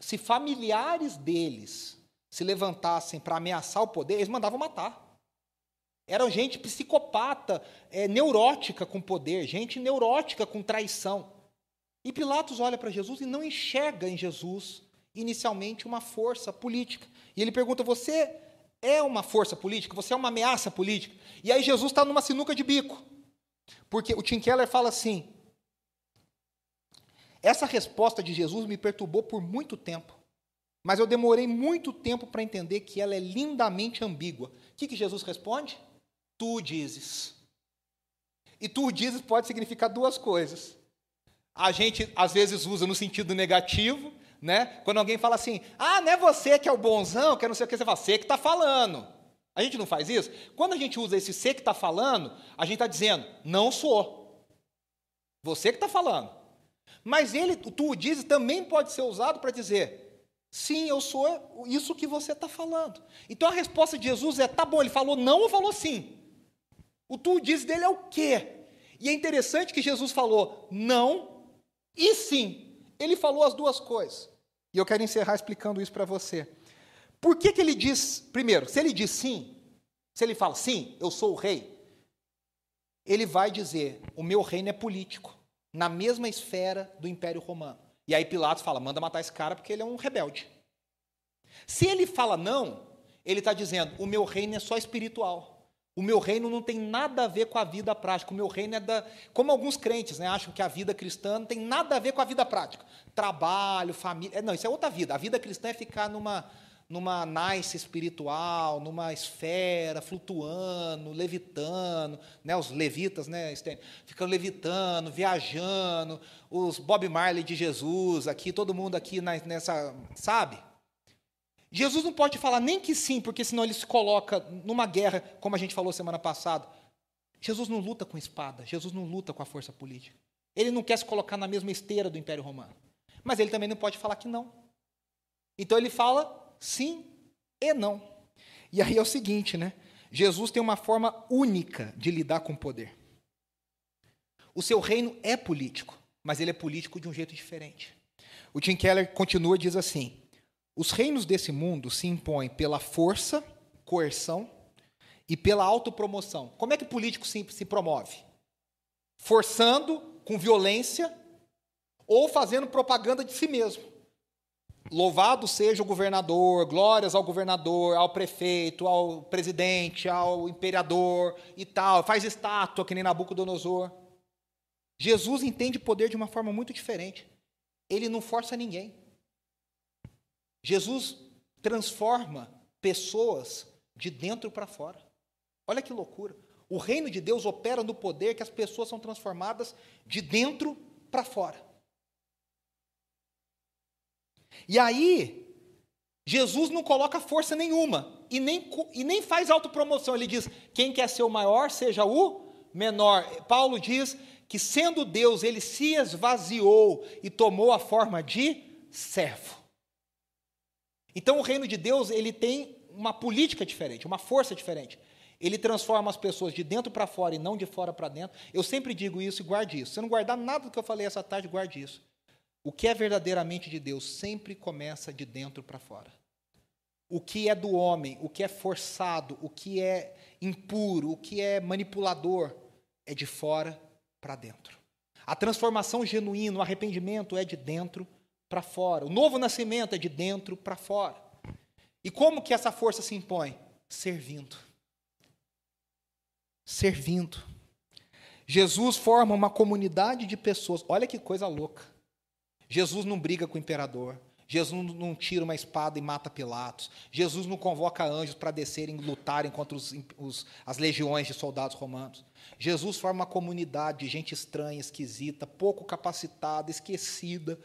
se familiares deles se levantassem para ameaçar o poder, eles mandavam matar. Eram gente psicopata, é, neurótica com poder, gente neurótica com traição. E Pilatos olha para Jesus e não enxerga em Jesus, inicialmente, uma força política. E ele pergunta: Você é uma força política? Você é uma ameaça política? E aí Jesus está numa sinuca de bico. Porque o Tim Keller fala assim: essa resposta de Jesus me perturbou por muito tempo, mas eu demorei muito tempo para entender que ela é lindamente ambígua. O que, que Jesus responde? Tu dizes. E tu dizes pode significar duas coisas. A gente às vezes usa no sentido negativo, né? Quando alguém fala assim, ah, não é você que é o bonzão, que é não sei o que, você fala, você que está falando. A gente não faz isso? Quando a gente usa esse você que está falando, a gente está dizendo, não sou. Você que está falando. Mas ele, tu dizes, também pode ser usado para dizer: sim, eu sou isso que você está falando. Então a resposta de Jesus é: tá bom, ele falou não ou falou sim? O tu o dizes dele é o quê? E é interessante que Jesus falou não e sim. Ele falou as duas coisas. E eu quero encerrar explicando isso para você. Por que, que ele diz, primeiro, se ele diz sim, se ele fala sim, eu sou o rei, ele vai dizer: o meu reino é político, na mesma esfera do Império Romano. E aí Pilatos fala: manda matar esse cara porque ele é um rebelde. Se ele fala não, ele está dizendo: o meu reino é só espiritual. O meu reino não tem nada a ver com a vida prática. O meu reino é da. Como alguns crentes né, acham que a vida cristã não tem nada a ver com a vida prática. Trabalho, família. É, não, isso é outra vida. A vida cristã é ficar numa, numa nice espiritual, numa esfera, flutuando, levitando, né, os levitas, né, ficam levitando, viajando, os Bob Marley de Jesus aqui, todo mundo aqui nessa, sabe? Jesus não pode falar nem que sim, porque senão ele se coloca numa guerra, como a gente falou semana passada. Jesus não luta com espada, Jesus não luta com a força política. Ele não quer se colocar na mesma esteira do Império Romano. Mas ele também não pode falar que não. Então ele fala sim e não. E aí é o seguinte, né? Jesus tem uma forma única de lidar com o poder. O seu reino é político, mas ele é político de um jeito diferente. O Tim Keller continua e diz assim: os reinos desse mundo se impõem pela força, coerção e pela autopromoção. Como é que político se, se promove? Forçando, com violência, ou fazendo propaganda de si mesmo. Louvado seja o governador, glórias ao governador, ao prefeito, ao presidente, ao imperador e tal. Faz estátua, que nem Nabucodonosor. Jesus entende poder de uma forma muito diferente. Ele não força ninguém. Jesus transforma pessoas de dentro para fora. Olha que loucura. O reino de Deus opera no poder que as pessoas são transformadas de dentro para fora. E aí, Jesus não coloca força nenhuma e nem, e nem faz autopromoção. Ele diz: quem quer ser o maior, seja o menor. Paulo diz que, sendo Deus, ele se esvaziou e tomou a forma de servo. Então, o reino de Deus ele tem uma política diferente, uma força diferente. Ele transforma as pessoas de dentro para fora e não de fora para dentro. Eu sempre digo isso e guarde isso. Se não guardar nada do que eu falei essa tarde, guarde isso. O que é verdadeiramente de Deus sempre começa de dentro para fora. O que é do homem, o que é forçado, o que é impuro, o que é manipulador, é de fora para dentro. A transformação genuína, o arrependimento é de dentro para fora. O novo nascimento é de dentro para fora. E como que essa força se impõe? Servindo. Servindo. Jesus forma uma comunidade de pessoas. Olha que coisa louca. Jesus não briga com o imperador. Jesus não tira uma espada e mata Pilatos. Jesus não convoca anjos para descerem e lutarem contra os, os, as legiões de soldados romanos. Jesus forma uma comunidade de gente estranha, esquisita, pouco capacitada, esquecida.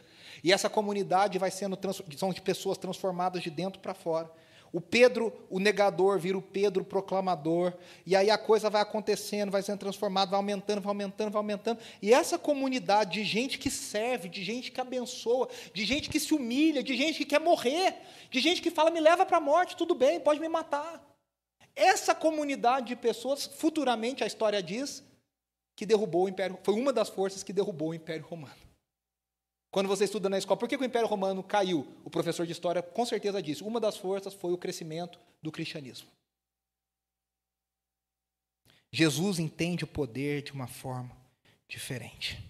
E essa comunidade vai sendo são de pessoas transformadas de dentro para fora. O Pedro, o negador, vira o Pedro proclamador, e aí a coisa vai acontecendo, vai sendo transformada, vai aumentando, vai aumentando, vai aumentando. E essa comunidade de gente que serve, de gente que abençoa, de gente que se humilha, de gente que quer morrer, de gente que fala: me leva para a morte, tudo bem, pode me matar. Essa comunidade de pessoas, futuramente a história diz, que derrubou o Império, foi uma das forças que derrubou o Império Romano. Quando você estuda na escola, por que o Império Romano caiu? O professor de história com certeza disse: uma das forças foi o crescimento do cristianismo. Jesus entende o poder de uma forma diferente.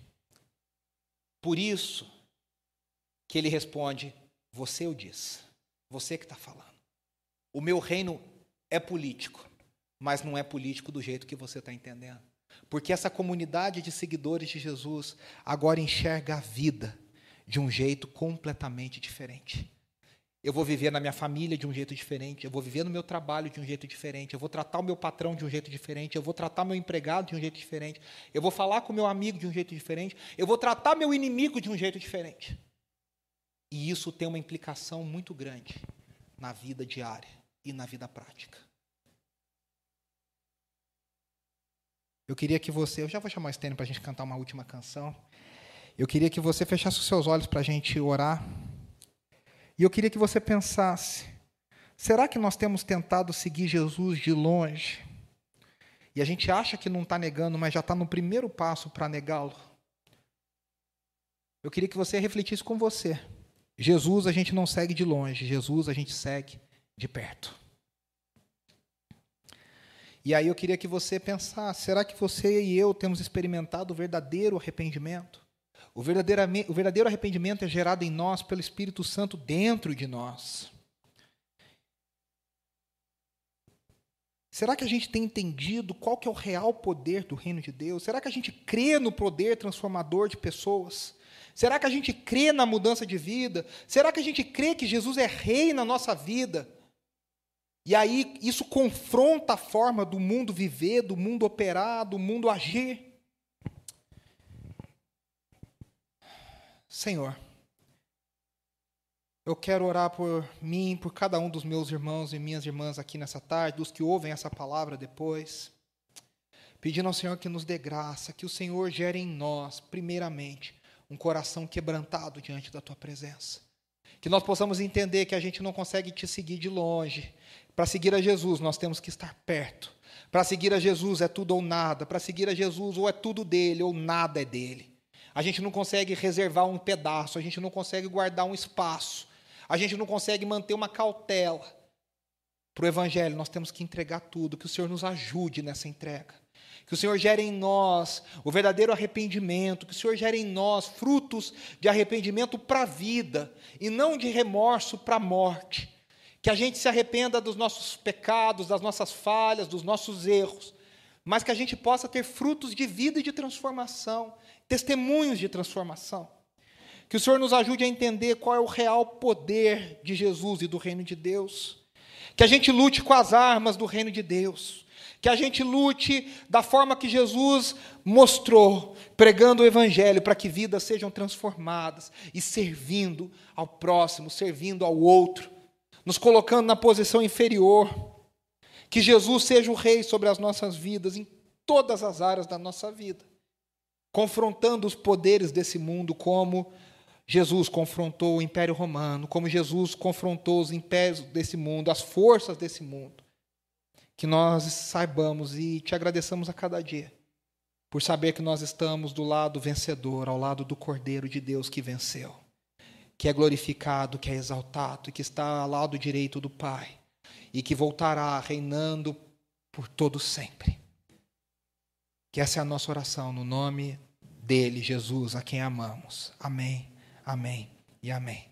Por isso que ele responde: Você o diz, você que está falando. O meu reino é político, mas não é político do jeito que você está entendendo. Porque essa comunidade de seguidores de Jesus agora enxerga a vida de um jeito completamente diferente. Eu vou viver na minha família de um jeito diferente, eu vou viver no meu trabalho de um jeito diferente, eu vou tratar o meu patrão de um jeito diferente, eu vou tratar meu empregado de um jeito diferente, eu vou falar com meu amigo de um jeito diferente, eu vou tratar meu inimigo de um jeito diferente. E isso tem uma implicação muito grande na vida diária e na vida prática. Eu queria que você, eu já vou chamar o Stênio para a gente cantar uma última canção. Eu queria que você fechasse os seus olhos para a gente orar. E eu queria que você pensasse: será que nós temos tentado seguir Jesus de longe? E a gente acha que não está negando, mas já está no primeiro passo para negá-lo? Eu queria que você refletisse com você. Jesus a gente não segue de longe, Jesus a gente segue de perto. E aí eu queria que você pensasse: será que você e eu temos experimentado o verdadeiro arrependimento? O verdadeiro, o verdadeiro arrependimento é gerado em nós pelo Espírito Santo dentro de nós. Será que a gente tem entendido qual que é o real poder do reino de Deus? Será que a gente crê no poder transformador de pessoas? Será que a gente crê na mudança de vida? Será que a gente crê que Jesus é rei na nossa vida? E aí isso confronta a forma do mundo viver, do mundo operar, do mundo agir. Senhor, eu quero orar por mim, por cada um dos meus irmãos e minhas irmãs aqui nessa tarde, dos que ouvem essa palavra depois, pedindo ao Senhor que nos dê graça, que o Senhor gere em nós, primeiramente, um coração quebrantado diante da tua presença. Que nós possamos entender que a gente não consegue te seguir de longe, para seguir a Jesus, nós temos que estar perto. Para seguir a Jesus é tudo ou nada. Para seguir a Jesus, ou é tudo dele, ou nada é dele. A gente não consegue reservar um pedaço, a gente não consegue guardar um espaço, a gente não consegue manter uma cautela. Para o Evangelho, nós temos que entregar tudo, que o Senhor nos ajude nessa entrega. Que o Senhor gere em nós o verdadeiro arrependimento, que o Senhor gere em nós frutos de arrependimento para a vida e não de remorso para a morte que a gente se arrependa dos nossos pecados, das nossas falhas, dos nossos erros, mas que a gente possa ter frutos de vida e de transformação, testemunhos de transformação. Que o Senhor nos ajude a entender qual é o real poder de Jesus e do reino de Deus. Que a gente lute com as armas do reino de Deus. Que a gente lute da forma que Jesus mostrou, pregando o Evangelho, para que vidas sejam transformadas e servindo ao próximo, servindo ao outro nos colocando na posição inferior. Que Jesus seja o rei sobre as nossas vidas, em todas as áreas da nossa vida, confrontando os poderes desse mundo, como Jesus confrontou o Império Romano, como Jesus confrontou os impérios desse mundo, as forças desse mundo. Que nós saibamos e te agradeçamos a cada dia por saber que nós estamos do lado vencedor, ao lado do Cordeiro de Deus que venceu que é glorificado, que é exaltado, e que está ao lado direito do Pai, e que voltará reinando por todo sempre. Que essa é a nossa oração no nome dele, Jesus, a quem amamos. Amém, amém e amém.